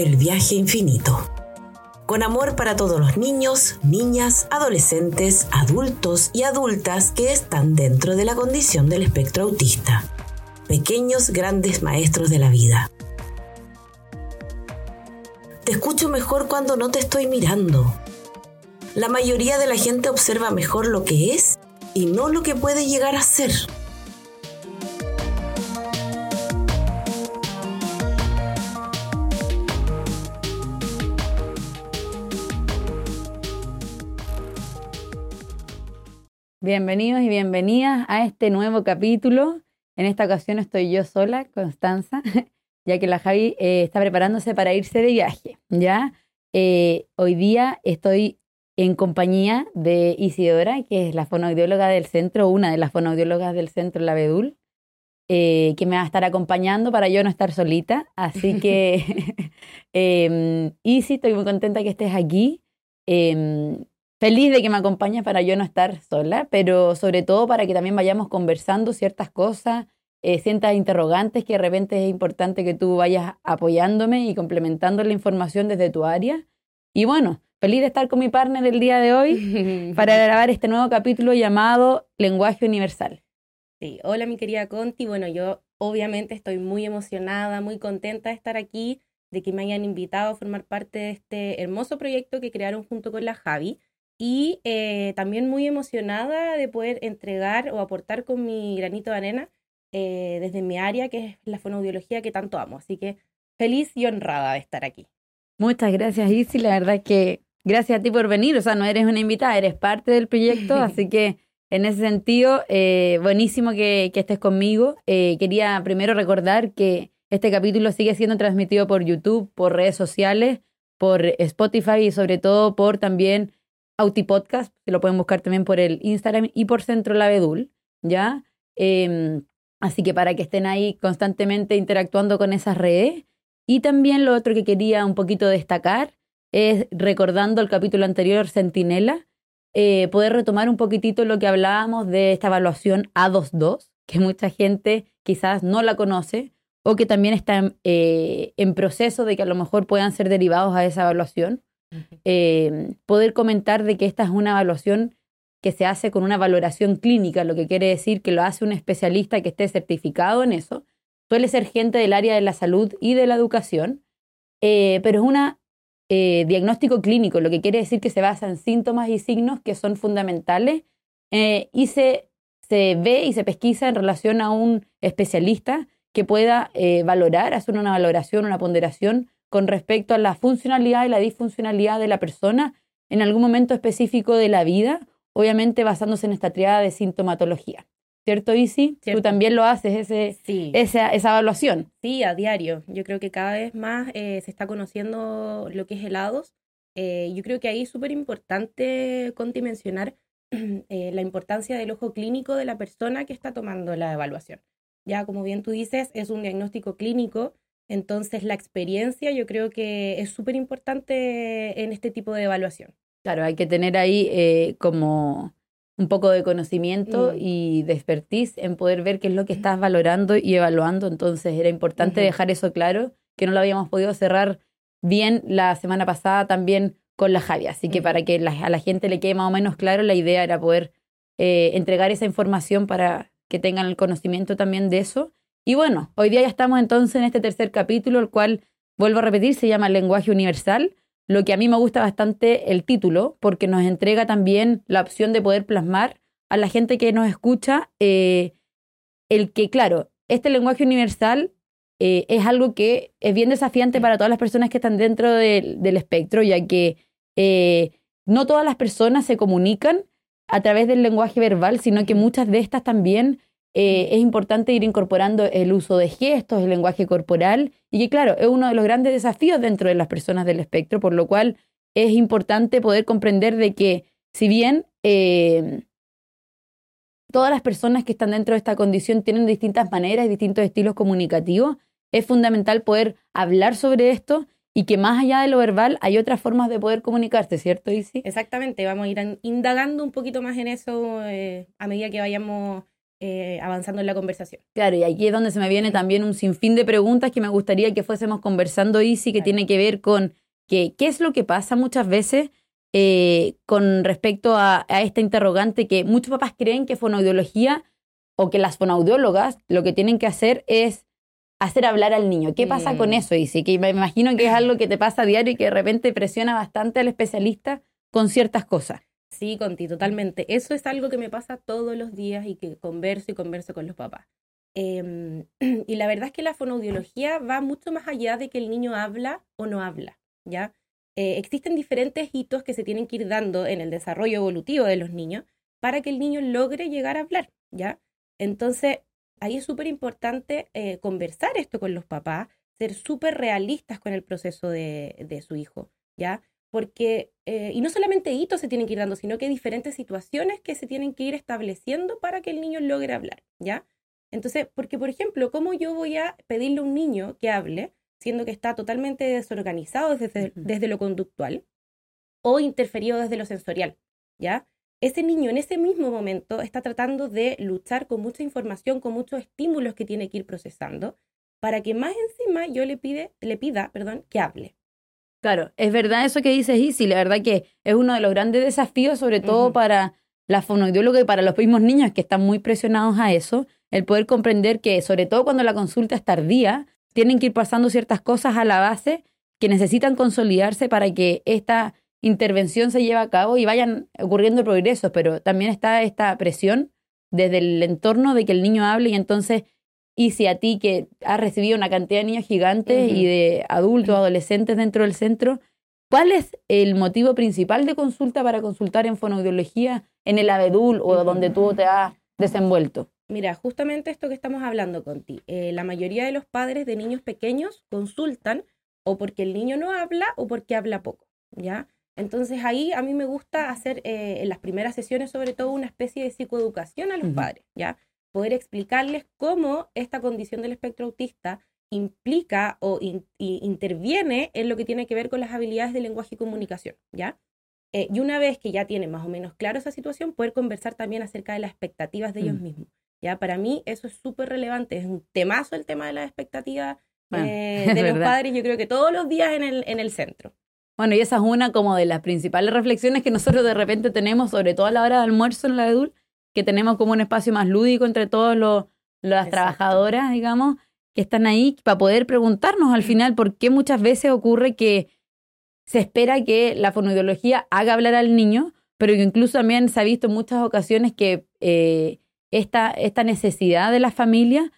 El viaje infinito. Con amor para todos los niños, niñas, adolescentes, adultos y adultas que están dentro de la condición del espectro autista. Pequeños grandes maestros de la vida. Te escucho mejor cuando no te estoy mirando. La mayoría de la gente observa mejor lo que es y no lo que puede llegar a ser. Bienvenidos y bienvenidas a este nuevo capítulo. En esta ocasión estoy yo sola, Constanza, ya que la Javi eh, está preparándose para irse de viaje. ¿ya? Eh, hoy día estoy en compañía de Isidora, que es la fonoaudióloga del centro, una de las fonoaudiólogas del centro La Bedul, eh, que me va a estar acompañando para yo no estar solita. Así que, Isi, estoy muy contenta que estés aquí. Em, feliz de que me acompañes para yo no estar sola, pero sobre todo para que también vayamos conversando ciertas cosas, eh, ciertas interrogantes que de repente es importante que tú vayas apoyándome y complementando la información desde tu área. Y bueno, feliz de estar con mi partner el día de hoy para grabar este nuevo capítulo llamado Lenguaje Universal. Sí, hola mi querida Conti. Bueno, yo obviamente estoy muy emocionada, muy contenta de estar aquí, de que me hayan invitado a formar parte de este hermoso proyecto que crearon junto con la Javi y eh, también muy emocionada de poder entregar o aportar con mi granito de arena eh, desde mi área, que es la fonoaudiología que tanto amo. Así que feliz y honrada de estar aquí. Muchas gracias, Isi. La verdad es que gracias a ti por venir. O sea, no eres una invitada, eres parte del proyecto, así que en ese sentido, eh, buenísimo que, que, estés conmigo. Quería primero recordar que este capítulo sigue siendo transmitido por YouTube, por redes sociales, por Spotify y sobre todo por también Autipodcast, que lo pueden buscar también por el Instagram y por Centro Lavedul, ¿ya? Eh, así que para que estén ahí constantemente interactuando con esas redes. Y también lo otro que quería un poquito destacar es, recordando el capítulo anterior, Centinela, eh, poder retomar un poquitito lo que hablábamos de esta evaluación A22, que mucha gente quizás no la conoce o que también está eh, en proceso de que a lo mejor puedan ser derivados a esa evaluación. Eh, poder comentar de que esta es una evaluación que se hace con una valoración clínica, lo que quiere decir que lo hace un especialista que esté certificado en eso. Suele ser gente del área de la salud y de la educación, eh, pero es un eh, diagnóstico clínico, lo que quiere decir que se basa en síntomas y signos que son fundamentales y se, se ve y se pesquisa en relación a un especialista que pueda valorar, hacer una valoración, una ponderación con respecto a la funcionalidad y la disfuncionalidad de la persona en algún momento específico de la vida, obviamente basándose en esta triada de sintomatología. ¿Cierto, Isi? Tú también lo haces, ese, Sí, esa, esa evaluación. sí, a diario. Yo creo que cada vez más eh, se está conociendo lo que es helados. Eh, yo creo que ahí es súper importante, Conti, mencionar eh, la importancia del ojo clínico de la persona que está tomando la evaluación. Ya, como bien tú dices, es un diagnóstico clínico, entonces la experiencia yo creo que es súper importante en este tipo de evaluación. Claro, hay que tener ahí eh, como un poco de conocimiento Mm. y de expertise en poder ver qué es lo que estás valorando y evaluando. Entonces era importante dejar eso claro, que no lo habíamos podido cerrar bien la semana pasada también con la Javi. Así que Ujú. para que la- a la gente le quede más o menos claro, la idea era poder eh, entregar esa información para que tengan el conocimiento también de eso. Y bueno, hoy día ya estamos entonces en este tercer capítulo, el cual, vuelvo a repetir, se llama Lenguaje Universal. Lo que a mí me gusta bastante el título, porque nos entrega también la opción de poder plasmar a la gente que nos escucha eh, el que, claro, este lenguaje universal eh, es algo que es bien desafiante para todas las personas que están dentro del, espectro, ya que eh, no todas las personas se comunican a través del lenguaje verbal, sino que muchas de estas también eh, es importante ir incorporando el uso de gestos, el lenguaje corporal, y que claro, es uno de los grandes desafíos dentro de las personas del espectro, por lo cual es importante poder comprender de que si bien eh, todas las personas que están dentro de esta condición tienen distintas maneras y distintos estilos comunicativos, es fundamental poder hablar sobre esto y que más allá de lo verbal hay otras formas de poder comunicarse, ¿cierto, Isi? Exactamente, vamos a ir an- indagando un poquito más en eso eh, a medida que vayamos eh, avanzando en la conversación. Claro, y aquí es donde se me viene también un sinfín de preguntas que me gustaría que fuésemos conversando, Isi, que tiene que ver con que, qué es lo que pasa muchas veces eh, con respecto a, a, esta interrogante que muchos papás creen que fonoaudiología o que las fonoaudiólogas lo que tienen que hacer es hacer hablar al niño. ¿Qué pasa con eso, Isi? Que me imagino que es algo que te pasa a diario y que de repente presiona bastante al especialista con ciertas cosas. Sí, Conti, totalmente. Eso es algo que me pasa todos los días y que converso y converso con los papás. Em, y la verdad es que la fonoaudiología va mucho más allá de que el niño habla o no habla, ¿ya? Eh, existen diferentes hitos que se tienen que ir dando en el desarrollo evolutivo de los niños para que el niño logre llegar a hablar, ¿ya? Entonces, ahí es súper importante eh, conversar esto con los papás, ser súper realistas con el proceso de, de su hijo, ¿ya? Porque, eh, y no solamente hitos se tienen que ir dando, sino que diferentes situaciones que se tienen que ir estableciendo para que el niño logre hablar, ¿ya? Entonces, porque, por ejemplo, ¿cómo yo voy a pedirle a un niño que hable, siendo que está totalmente desorganizado desde, desde lo conductual o interferido desde lo sensorial, ¿ya? Ese niño en ese mismo momento está tratando de luchar con mucha información, con muchos estímulos que tiene que ir procesando, para que más encima yo le, pide, le pida perdón, que hable, Claro, es verdad eso que dices, Isi, la verdad que es uno de los grandes desafíos, sobre todo para la fonoaudióloga y para los mismos niños que están muy presionados a eso, el poder comprender que, sobre todo cuando la consulta es tardía, tienen que ir pasando ciertas cosas a la base que necesitan consolidarse para que esta intervención se lleve a cabo y vayan ocurriendo progresos, pero también está esta presión desde el entorno de que el niño hable y entonces y si a ti que has recibido una cantidad de niños gigantes y de adultos, adolescentes dentro del centro, ¿cuál es el motivo principal de consulta para consultar en fonoaudiología en el abedul o donde tú te has desenvuelto? Mira, justamente esto que estamos hablando con ti. Eh, la mayoría de los padres de niños pequeños consultan o porque el niño no habla o porque habla poco, ¿ya? Entonces ahí a mí me gusta hacer eh, en las primeras sesiones sobre todo una especie de psicoeducación a los padres, ¿ya? Poder explicarles cómo esta condición del espectro autista implica o interviene en lo que tiene que ver con las habilidades de lenguaje y comunicación, ¿ya? Eh, y una vez que ya tienen más o menos claro esa situación, poder conversar también acerca de las expectativas de ellos mm. mismos, ¿ya? Para mí eso es súper relevante, es un temazo el tema de las expectativas eh, de los padres, yo creo que todos los días en el, en el centro. Bueno, y esa es una como de las principales reflexiones que nosotros de repente tenemos, sobre todo a la hora de almuerzo en la EDUL, que tenemos como un espacio más lúdico entre todas las trabajadoras, digamos, que están ahí para poder preguntarnos al final por qué muchas veces ocurre que se espera que la fonoideología haga hablar al niño, pero que incluso también se ha visto en muchas ocasiones que eh, esta, esta necesidad de la familia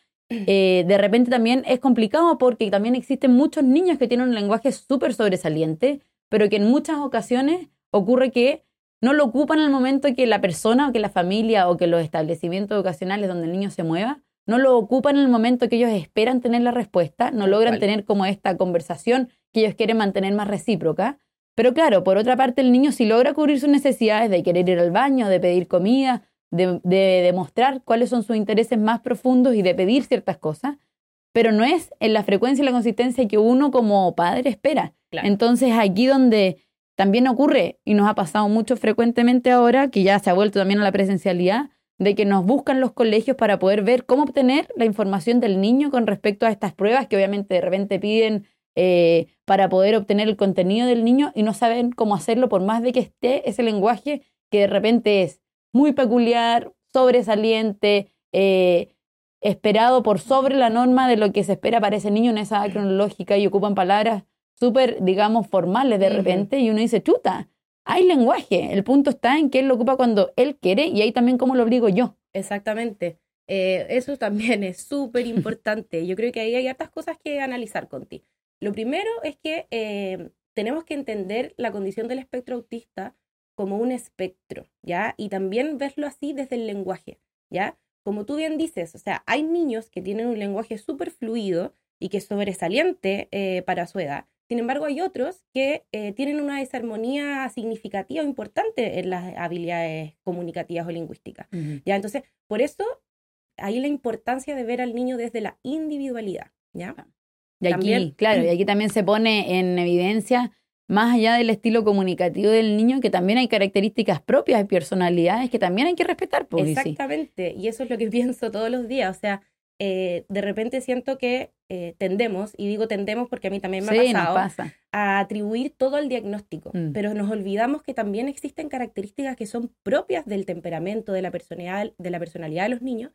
eh, de repente también es complicado porque también existen muchos niños que tienen un lenguaje súper sobresaliente, pero que en muchas ocasiones ocurre que no lo ocupan en el momento que la persona o que la familia o que los establecimientos educacionales donde el niño se mueva, no lo ocupan en el momento que ellos esperan tener la respuesta, no logran tener como esta conversación que ellos quieren mantener más recíproca. Pero claro, por otra parte, el niño sí logra cubrir sus necesidades de querer ir al baño, de pedir comida, de, demostrar cuáles son sus intereses más profundos y de pedir ciertas cosas, pero no es en la frecuencia y la consistencia que uno como padre espera. Entonces, aquí donde también ocurre, y nos ha pasado mucho frecuentemente ahora, que ya se ha vuelto también a la presencialidad, de que nos buscan los colegios para poder ver cómo obtener la información del niño con respecto a estas pruebas que obviamente de repente piden eh, para poder obtener el contenido del niño y no saben cómo hacerlo por más de que esté ese lenguaje que de repente es muy peculiar, sobresaliente, eh, esperado por sobre la norma de lo que se espera para ese niño en esa cronológica y ocupan palabras súper, digamos, formales de repente y uno dice, chuta, hay lenguaje. El punto está en que él lo ocupa cuando él quiere y ahí también cómo lo obligo yo. Exactamente. Eh, eso también es súper importante. Yo creo que ahí hay hartas cosas que analizar contigo. Lo primero es que eh, tenemos que entender la condición del espectro autista como un espectro, ¿ya? Y también verlo así desde el lenguaje, ¿ya? Como tú bien dices, o sea, hay niños que tienen un lenguaje súper fluido y que es sobresaliente eh, para su edad, sin embargo, hay otros que eh, tienen una desarmonía significativa importante en las habilidades comunicativas o lingüísticas. ¿ya? Entonces, por eso, hay la importancia de ver al niño desde la individualidad. ¿ya? Y aquí, claro, y aquí también se pone en evidencia más allá del estilo comunicativo del niño, que también hay características propias y personalidades que también hay que respetar. Pues, Exactamente, y eso es lo que pienso todos los días. O sea, eh, de repente siento que eh, tendemos, y digo tendemos porque a mí también me ha pasado, a atribuir todo al diagnóstico, mm. pero nos olvidamos que también existen características que son propias del temperamento, de la personalidad de, la personalidad de los niños,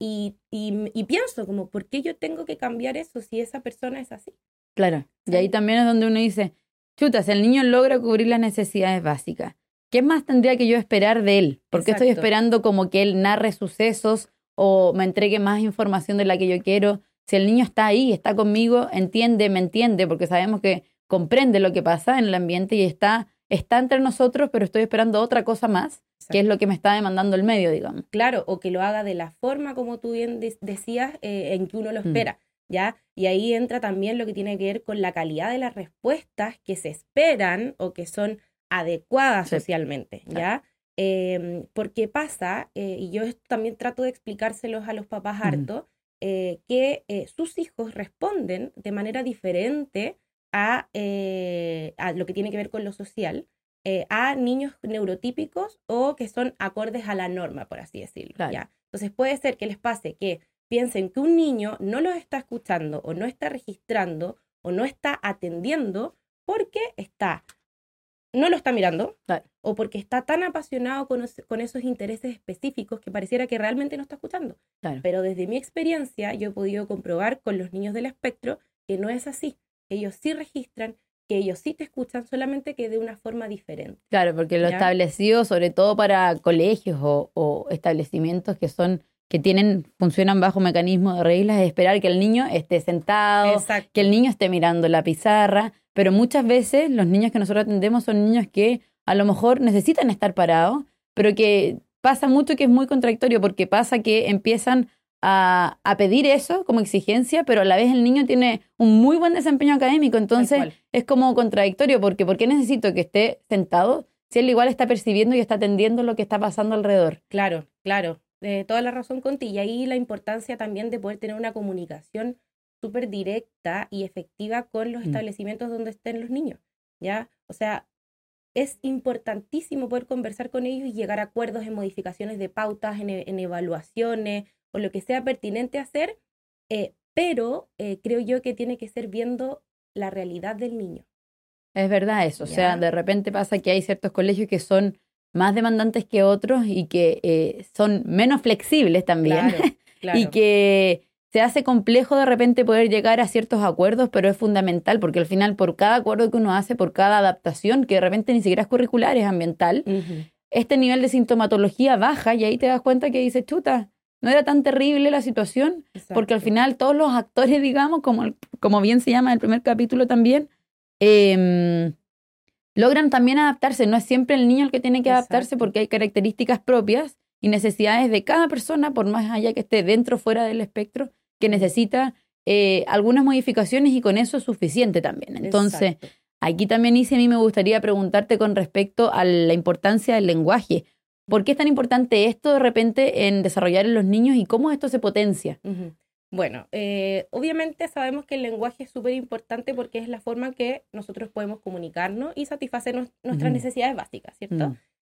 y, y, pienso como, ¿por qué yo tengo que cambiar eso si esa persona es así? Claro, y ahí también es donde uno dice, chuta, si el niño logra cubrir las necesidades básicas, ¿qué más tendría que yo esperar de él? ¿Por qué estoy esperando como que él narre sucesos o me entregue más información de la que yo quiero? Si el niño está ahí, está conmigo, entiende, me entiende, porque sabemos que comprende lo que pasa en el ambiente y está, está entre nosotros, pero estoy esperando otra cosa más, que es lo que me está demandando el medio, digamos. Claro, o que lo haga de la forma, como tú bien decías, eh, en que uno lo mm. espera. ¿ya? Y ahí entra también lo que tiene que ver con la calidad de las respuestas que se esperan o que son adecuadas socialmente, ¿ya? Em, porque pasa, eh, y yo también trato de explicárselos a los papás harto, eh, que eh, sus hijos responden de manera diferente a, a, lo que tiene que ver con lo social, a niños neurotípicos o que son acordes a la norma, por así decirlo. ¿ya? Entonces puede ser que les pase que piensen que un niño no los está escuchando o no está registrando o no está atendiendo porque está, no lo está mirando o porque está tan apasionado con, esos intereses específicos que pareciera que realmente no está escuchando. Pero desde mi experiencia yo he podido comprobar con los niños del espectro que no es así. Ellos sí registran, que ellos sí te escuchan, solamente que de una forma diferente. Claro, porque lo establecido, sobre todo para colegios o establecimientos que son que tienen, funcionan bajo mecanismo de reglas, es esperar que el niño esté sentado, que el niño esté mirando la pizarra, pero muchas veces los niños que nosotros atendemos son niños que a lo mejor necesitan estar parados, pero que pasa mucho que es muy contradictorio, porque pasa que empiezan a, a, pedir eso como exigencia, pero a la vez el niño tiene un muy buen desempeño académico, entonces es como contradictorio, porque ¿por qué necesito que esté sentado si él igual está percibiendo y está atendiendo lo que está pasando alrededor? Claro, claro toda la razón contigo. Y ahí la importancia también de poder tener una comunicación súper directa y efectiva con los mm. establecimientos donde estén los niños, ¿ya? O sea, es importantísimo poder conversar con ellos y llegar a acuerdos en modificaciones de pautas, en, e, evaluaciones o lo que sea pertinente hacer, eh, pero eh, creo yo que tiene que ser viendo la realidad del niño. Es verdad eso, o sea, de repente pasa que hay ciertos colegios que son más demandantes que otros y que eh, son menos flexibles también. y que se hace complejo de repente poder llegar a ciertos acuerdos, pero es fundamental porque al final por cada acuerdo que uno hace, por cada adaptación, que de repente ni siquiera es curricular, es ambiental, este nivel de sintomatología baja y ahí te das cuenta que dices, chuta, no era tan terrible la situación, porque al final todos los actores, digamos, como, como bien se llama en el primer capítulo también, eh, logran también adaptarse. No es siempre el niño el que tiene que adaptarse porque hay características propias y necesidades de cada persona, por más allá que esté dentro o fuera del espectro, que necesita eh, algunas modificaciones y con eso es suficiente también. Entonces, aquí también, Isi, a mí me gustaría preguntarte con respecto a la importancia del lenguaje. ¿Por qué es tan importante esto de repente en desarrollar en los niños y cómo esto se potencia? Bueno, eh, obviamente sabemos que el lenguaje es súper importante porque es la forma en que nosotros podemos comunicarnos y satisfacer nuestras necesidades básicas, ¿cierto? Mm.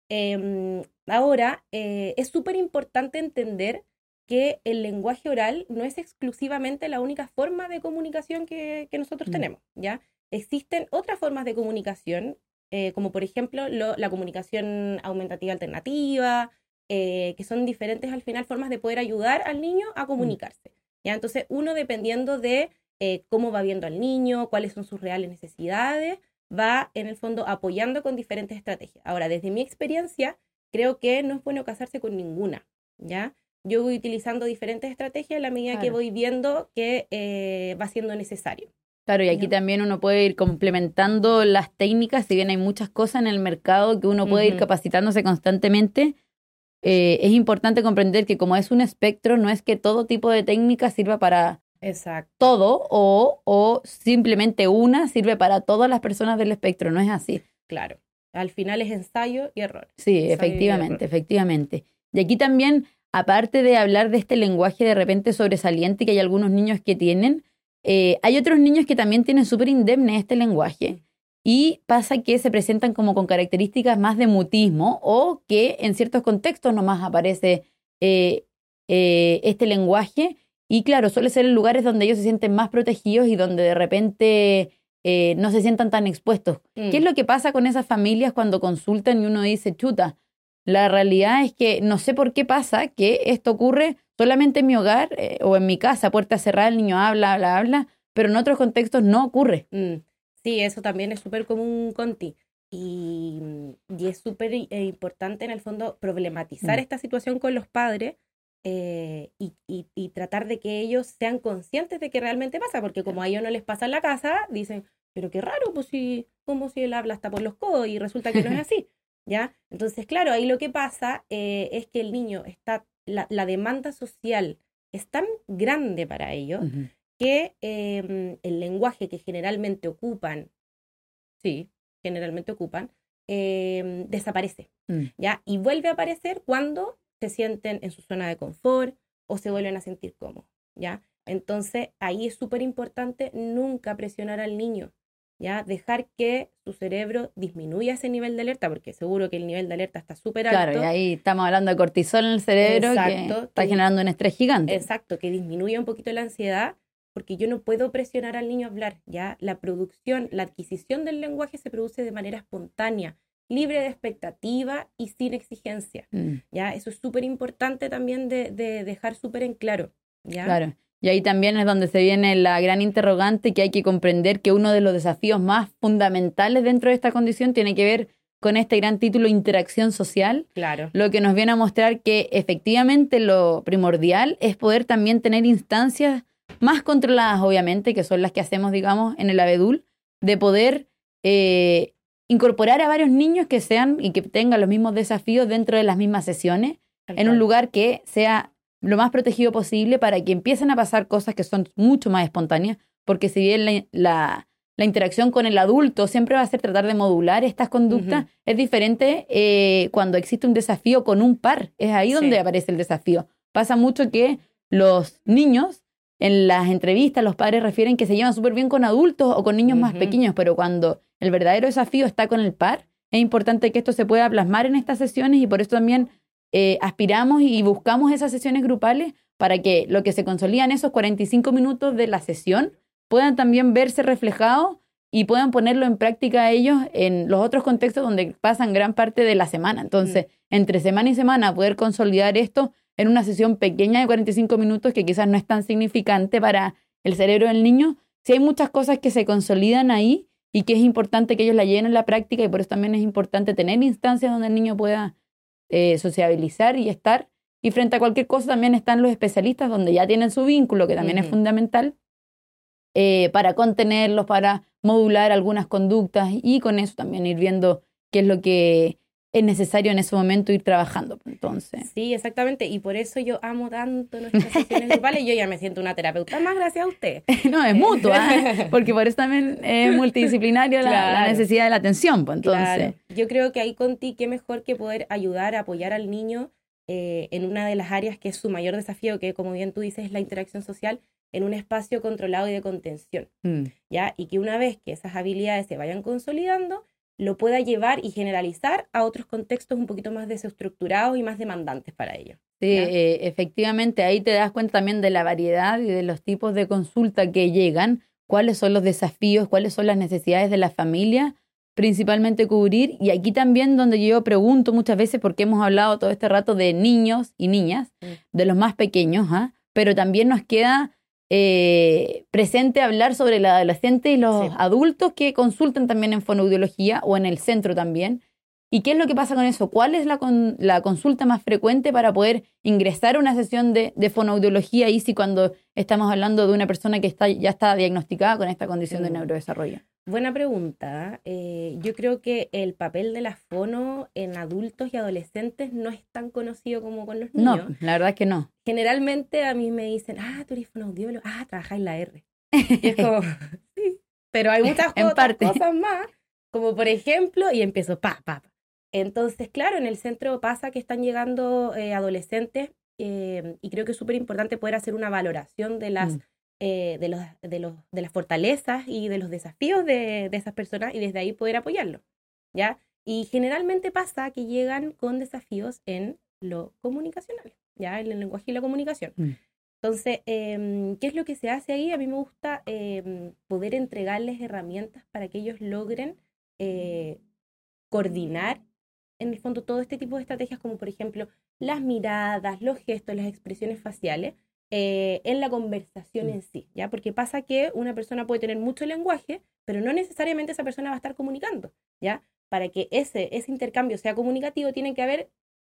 Em, ahora, eh, es súper importante entender que el lenguaje oral no es exclusivamente la única forma de comunicación que, nosotros mm. tenemos, ¿ya? Existen otras formas de comunicación, eh, como por ejemplo la comunicación aumentativa alternativa, que son diferentes al final formas de poder ayudar al niño a mm. comunicarse. Entonces, uno dependiendo de eh, cómo va viendo al niño, cuáles son sus reales necesidades, va en el fondo apoyando con diferentes estrategias. Ahora, desde mi experiencia, creo que no es bueno casarse con ninguna, ¿ya? Yo voy utilizando diferentes estrategias a la medida que voy viendo que eh, va siendo necesario. Claro, y aquí también uno puede ir complementando las técnicas, si bien hay muchas cosas en el mercado que uno puede ir capacitándose constantemente, eh, es importante comprender que como es un espectro, no es que todo tipo de técnica sirva para todo o, o simplemente una sirve para todas las personas del espectro, no es así. Claro, al final es ensayo y error. Sí, efectivamente, efectivamente. Y aquí también, aparte de hablar de este lenguaje de repente sobresaliente que hay algunos niños que tienen, eh, hay otros niños que también tienen súper indemne este lenguaje y pasa que se presentan como con características más de mutismo o que en ciertos contextos nomás aparece eh, eh, este lenguaje y claro, suele ser en lugares donde ellos se sienten más protegidos y donde de repente eh, no se sientan tan expuestos. ¿Qué es Mm. lo que pasa con esas familias cuando consultan y uno dice, chuta? La realidad es que no sé por qué pasa que esto ocurre solamente en mi hogar eh, o en mi casa, puerta cerrada, el niño habla, habla, habla, pero en otros contextos no ocurre. Mm, Sí, eso también es súper común con ti. Y, y es súper eh, importante en el fondo problematizar Mm. esta situación con los padres eh, y, y- y tratar de que ellos sean conscientes de que realmente pasa, porque como a ellos no les pasa en la casa, dicen, pero qué raro, pues si, como si él habla hasta por los codos y resulta que no es así, ¿ya? Entonces, claro, ahí lo que pasa eh, es que el niño está, la, la demanda social es tan grande para ellos que eh, el lenguaje que generalmente ocupan, sí, generalmente ocupan, eh, desaparece, Mm. ¿ya? Y vuelve a aparecer cuando se sienten en su zona de confort o se vuelven a sentir cómodos, ¿ya? Entonces, ahí es súper importante nunca presionar al niño, ¿ya? Dejar que su cerebro disminuya ese nivel de alerta, porque seguro que el nivel de alerta está súper alto. Claro, y ahí estamos hablando de cortisol en el cerebro que Exacto. está Que- generando un estrés gigante. Exacto, que disminuya un poquito la ansiedad, porque yo no puedo presionar al niño a hablar, ¿ya? La producción, la adquisición del lenguaje se produce de manera espontánea, libre de expectativa y sin exigencia, Mm, ¿ya? Eso es súper importante también de, de dejar súper en claro, ¿ya? Claro. Y ahí también es donde se viene la gran interrogante que hay que comprender que uno de los desafíos más fundamentales dentro de esta condición tiene que ver con este gran título interacción social, Claro. lo que nos viene a mostrar que efectivamente lo primordial es poder también tener instancias más controladas, obviamente, que son las que hacemos, digamos, en el abedul, de poder eh, incorporar a varios niños que sean y que tengan los mismos desafíos dentro de las mismas sesiones, en un lugar que sea lo más protegido posible para que empiecen a pasar cosas que son mucho más espontáneas, porque si bien la, la- la interacción con el adulto siempre va a ser tratar de modular estas conductas, es diferente eh, cuando existe un desafío con un par, es ahí donde aparece el desafío. Pasa mucho que los niños en las entrevistas, los padres refieren que se llevan súper bien con adultos o con niños más pequeños, pero cuando el verdadero desafío está con el par, es importante que esto se pueda plasmar en estas sesiones y por eso también eh, aspiramos y buscamos esas sesiones grupales para que lo que se consolida en esos 45 minutos de la sesión puedan también verse reflejados y puedan ponerlo en práctica ellos en los otros contextos donde pasan gran parte de la semana. Entonces, entre semana y semana, poder consolidar esto en una sesión pequeña de 45 minutos que quizás no es tan significante para el cerebro del niño, si hay muchas cosas que se consolidan ahí y que es importante que ellos la lleven en la práctica y por eso también es importante tener instancias donde el niño pueda eh, sociabilizar y estar. Y frente a cualquier cosa también están los especialistas donde ya tienen su vínculo, que también es fundamental, eh, para contenerlos, para modular algunas conductas y con eso también ir viendo qué es lo que es necesario en ese momento ir trabajando. Entonces, Sí, exactamente. Y por eso yo amo tanto nuestras sesiones grupales. Yo ya me siento una terapeuta más gracias a usted. no, es mutuo, ¿ah? porque por eso también es multidisciplinario la- la, necesidad de la atención. Pues, entonces, Claro. Yo creo que ahí con ti, qué mejor que poder ayudar, apoyar al niño eh, en una de las áreas que es su mayor desafío, que como bien tú dices es la interacción social, en un espacio controlado y de contención, mm, ¿ya? Y que una vez que esas habilidades se vayan consolidando, lo pueda llevar y generalizar a otros contextos un poquito más desestructurados y más demandantes para ellos. Sí, eh, efectivamente, ahí te das cuenta también de la variedad y de los tipos de consulta que llegan, cuáles son los desafíos, cuáles son las necesidades de la familia, principalmente cubrir. Y aquí también donde yo pregunto muchas veces, porque hemos hablado todo este rato de niños y niñas, Mm. de los más pequeños, ¿ah? pero también nos queda eh, presente hablar sobre los adolescentes y los Sí. adultos que consultan también en fonoaudiología o en el centro también. ¿Y qué es lo que pasa con eso? ¿Cuál es la, con- la consulta más frecuente para poder ingresar a una sesión de, de fonoaudiología y si cuando estamos hablando de una persona que está, ya está diagnosticada con esta condición de Mm. neurodesarrollo? Buena pregunta. Eh, yo creo que el papel de la fono en adultos y adolescentes no es tan conocido como con los niños. No, la verdad es que no. Generalmente a mí me dicen, ah, tú eres fonoaudiólogo, ah, trabajas en la R. Y es como, sí, pero hay muchas En parte. cosas más, como por ejemplo, y empiezo, pa, pa, pa. Entonces, claro, en el centro pasa que están llegando eh, adolescentes eh, y creo que es súper importante poder hacer una valoración de las Mm. eh, de, los, de, los, de las fortalezas y de los desafíos de, de esas personas y desde ahí poder apoyarlo, ¿ya? Y generalmente pasa que llegan con desafíos en lo comunicacional, ¿ya? En el lenguaje y la comunicación. Mm. Entonces, em, ¿qué es lo que se hace ahí? A mí me gusta em, poder entregarles herramientas para que ellos logren eh, coordinar, en el fondo, todo este tipo de estrategias, como por ejemplo las miradas, los gestos, las expresiones faciales, eh, en la conversación Mm. en sí, ¿ya? Porque pasa que una persona puede tener mucho lenguaje, pero no necesariamente esa persona va a estar comunicando, ¿ya? Para que ese, ese intercambio sea comunicativo, tiene que haber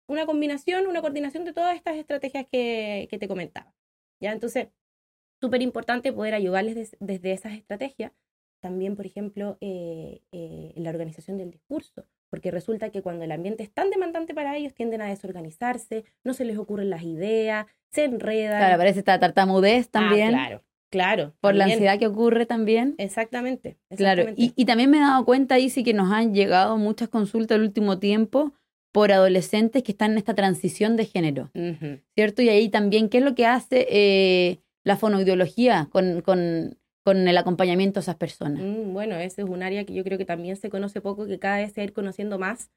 una combinación, una coordinación de todas estas estrategias que, que te comentaba, ¿ya? Entonces, súper importante poder ayudarles des- desde esas estrategias. También, por ejemplo, eh, eh, la organización del discurso, porque resulta que cuando el ambiente es tan demandante para ellos, tienden a desorganizarse, no se les ocurren las ideas, se enredan. Claro, aparece esta tartamudez Ah, también. claro, claro. Por la ansiedad que ocurre también. Exactamente. Claro, exactamente. y, y también me he dado cuenta, Isi, que nos han llegado muchas consultas el último tiempo por adolescentes que están en esta transición de género. ¿cierto? Y ahí también, ¿qué es lo que hace eh, la fonoideología con, con, con el acompañamiento a esas personas? Mm, bueno, ese es un área que yo creo que también se conoce poco, que cada vez se va a ir conociendo más.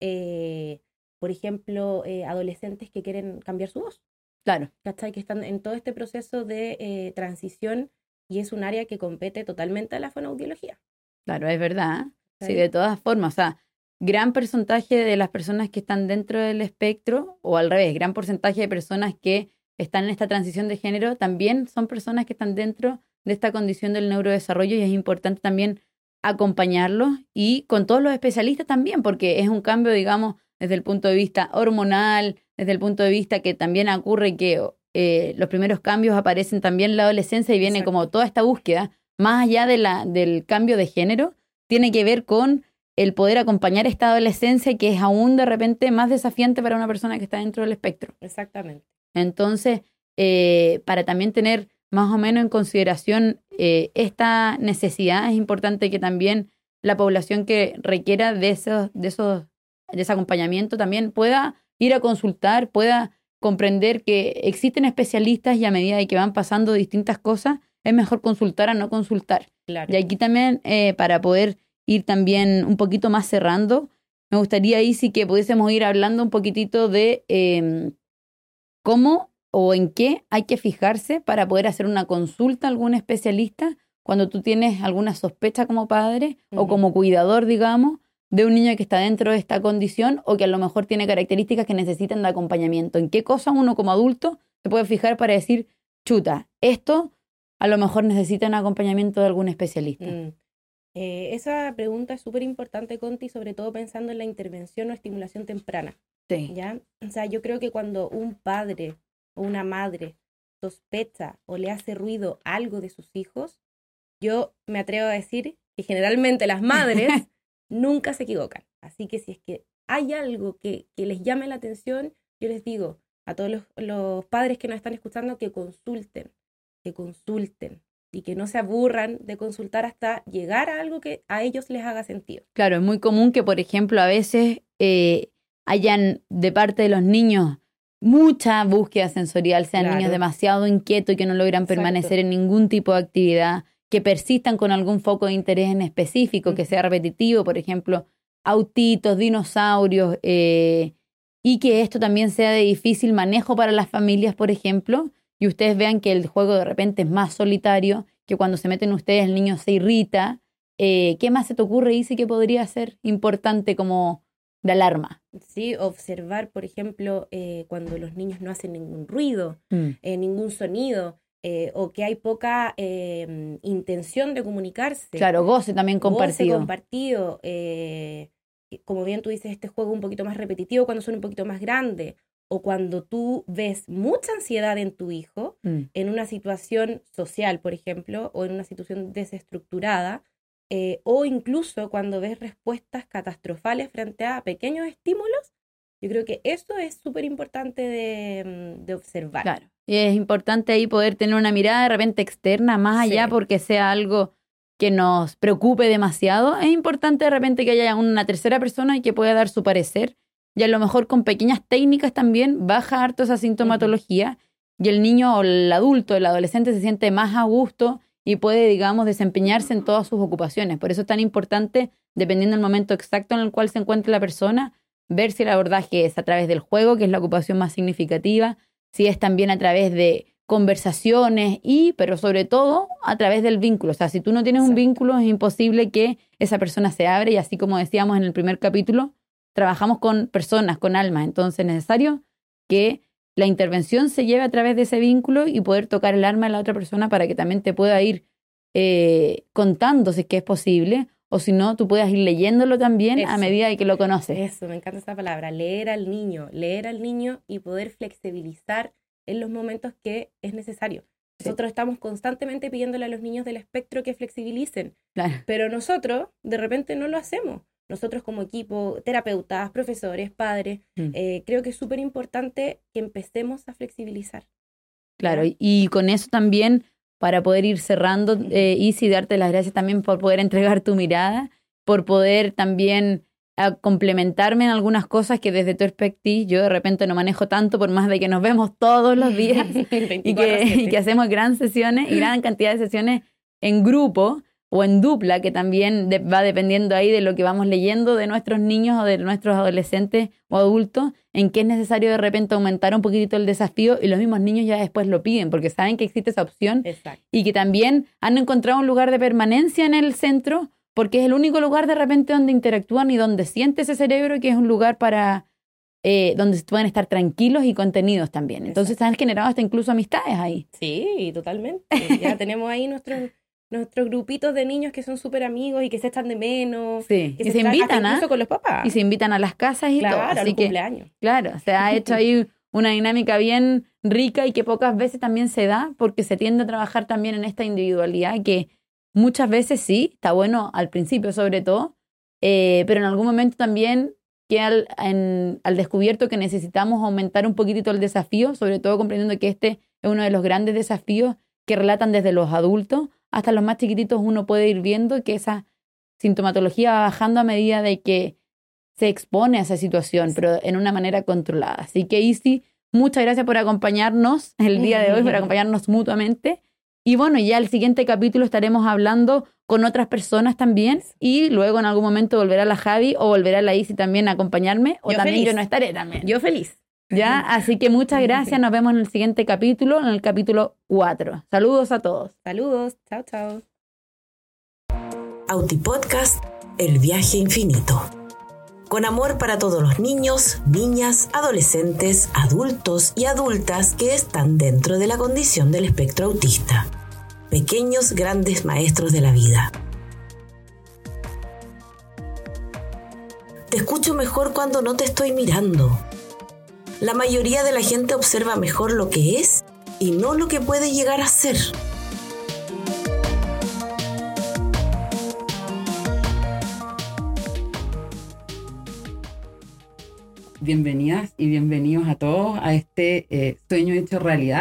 Eh, por ejemplo, eh, adolescentes que quieren cambiar su voz, Claro, ¿cachai? Que están en todo este proceso de eh, transición y es un área que compete totalmente a la fonoaudiología. claro, es verdad. Sí, de todas formas, o sea, gran porcentaje de las personas que están dentro del espectro, o al revés, gran porcentaje de personas que están en esta transición de género, también son personas que están dentro de esta condición del neurodesarrollo y es importante también acompañarlos y con todos los especialistas también, porque es un cambio, digamos, desde el punto de vista hormonal, desde el punto de vista que también ocurre que eh, los primeros cambios aparecen también en la adolescencia y viene Exacto. como toda esta búsqueda, más allá de la, del cambio de género, tiene que ver con el poder acompañar esta adolescencia que es aún de repente más desafiante para una persona que está dentro del espectro. Exactamente. Entonces, eh, para también tener más o menos en consideración eh, esta necesidad, es importante que también la población que requiera de esos, de esos, de ese acompañamiento también pueda ir a consultar, pueda comprender que existen especialistas y a medida de que van pasando distintas cosas, es mejor consultar a no consultar. Claro. Y aquí también, eh, para poder ir también un poquito más cerrando, me gustaría ahí sí que pudiésemos ir hablando un poquitito de eh, cómo o en qué hay que fijarse para poder hacer una consulta a algún especialista cuando tú tienes alguna sospecha como padre o como cuidador, digamos, de un niño que está dentro de esta condición o que a lo mejor tiene características que necesitan de acompañamiento. ¿En qué cosa uno como adulto se puede fijar para decir, chuta, esto a lo mejor necesita un acompañamiento de algún especialista? Mm. Eh, esa pregunta es súper importante, Conti, sobre todo pensando en la intervención o estimulación temprana. Sí. ¿ya? O sea, yo creo que cuando un padre o una madre sospecha o le hace ruido algo de sus hijos, yo me atrevo a decir que generalmente las madres nunca se equivocan. Así que si es que hay algo que, que les llame la atención, yo les digo a todos los, los padres que nos están escuchando que consulten, que consulten y que no se aburran de consultar hasta llegar a algo que a ellos les haga sentido. Claro, es muy común que, por ejemplo, a veces eh, hayan de parte de los niños mucha búsqueda sensorial, sean Claro. niños demasiado inquietos y que no logran Exacto. permanecer en ningún tipo de actividad, que persistan con algún foco de interés en específico, que sea repetitivo, por ejemplo, autitos, dinosaurios, eh, y que esto también sea de difícil manejo para las familias, por ejemplo, y ustedes vean que el juego de repente es más solitario, que cuando se meten ustedes el niño se irrita. Eh, ¿Qué más se te ocurre, Isi, que podría ser importante como de alarma? Sí, observar, por ejemplo, eh, cuando los niños no hacen ningún ruido, eh, ningún sonido, eh, o que hay poca eh, intención de comunicarse. Claro, goce también Goce compartido. compartido. eh, y como bien tú dices, este juego un poquito más repetitivo cuando son un poquito más grandes, o cuando tú ves mucha ansiedad en tu hijo, Mm, en una situación social, por ejemplo, o en una situación desestructurada, eh, o incluso cuando ves respuestas catastrofales frente a pequeños estímulos, yo creo que eso es súper importante de, mm, de observar. Claro. Y es importante ahí poder tener una mirada de repente externa, más allá Sí. porque sea algo que nos preocupe demasiado. Es importante de repente que haya una tercera persona y que pueda dar su parecer. Y a lo mejor con pequeñas técnicas también baja harto esa sintomatología y el niño o el adulto, el adolescente se siente más a gusto y puede, digamos, desempeñarse en todas sus ocupaciones. Por eso es tan importante, dependiendo del momento exacto en el cual se encuentre la persona, ver si el abordaje es a través del juego, que es la ocupación más significativa, si es también a través de conversaciones y, pero sobre todo, a través del vínculo. O sea, si tú no tienes un vínculo, es imposible que esa persona se abra y así como decíamos en el primer capítulo, trabajamos con personas, con almas. Entonces es necesario que la intervención se lleve a través de ese vínculo y poder tocar el alma de la otra persona para que también te pueda ir eh, contando si es que es posible o si no, tú puedas ir leyéndolo también a medida que lo conoces. Eso, me encanta esa palabra, leer al niño, leer al niño y poder flexibilizar en los momentos que es necesario. Nosotros estamos constantemente pidiéndole a los niños del espectro que flexibilicen, pero nosotros de repente no lo hacemos. Nosotros como equipo, terapeutas, profesores, padres, mm. eh, creo que es súper importante que empecemos a flexibilizar. Claro, y con eso también para poder ir cerrando, eh, y darte las gracias también por poder entregar tu mirada, por poder también ah, complementarme en algunas cosas que desde tu perspectiva yo de repente no manejo tanto, por más de que nos vemos todos los días y, que, y, que, hacemos gran sesiones y gran cantidad de sesiones en grupo o en dupla, que también va dependiendo ahí de lo que vamos leyendo de nuestros niños o de nuestros adolescentes o adultos, en qué es necesario de repente aumentar un poquitito el desafío y los mismos niños ya después lo piden porque saben que existe esa opción y que también han encontrado un lugar de permanencia en el centro porque es el único lugar de repente donde interactúan y donde siente ese cerebro que es un lugar para eh, donde pueden estar tranquilos y contenidos también. Entonces han generado hasta incluso amistades ahí. Sí, totalmente. Ya tenemos ahí nuestros nuestros grupitos de niños que son súper amigos y que se están de menos. Sí, y se, invitan, ¿ah? con los papás. Y se invitan a las casas y claro, todo. Claro, a cumpleaños. Claro, se ha hecho ahí una dinámica bien rica y que pocas veces también se da porque se tiende a trabajar también en esta individualidad que muchas veces sí, está bueno al principio sobre todo, eh, pero en algún momento también queda al, al descubierto que necesitamos aumentar un poquitito el desafío, sobre todo comprendiendo que este es uno de los grandes desafíos que relatan desde los adultos hasta los más chiquititos uno puede ir viendo que esa sintomatología va bajando a medida de que se expone a esa situación, pero en una manera controlada. Así que Isi, muchas gracias por acompañarnos el día de hoy, por acompañarnos mutuamente. Y bueno, ya el siguiente capítulo estaremos hablando con otras personas también y luego en algún momento volverá la Javi o volverá la Isi también a acompañarme o también yo no estaré también. Yo feliz. ¿Ya? Así que muchas gracias. Nos vemos en el siguiente capítulo, en el capítulo 4. Saludos a todos. Saludos. Chao, chao. Autipodcast El viaje infinito. Con amor para todos los niños, niñas, adolescentes, adultos y adultas que están dentro de la condición del espectro autista. Pequeños grandes maestros de la vida. Te escucho mejor cuando no te estoy mirando la mayoría de la gente observa mejor lo que es y no lo que puede llegar a ser. Bienvenidas y bienvenidos a todos a este eh, sueño hecho realidad.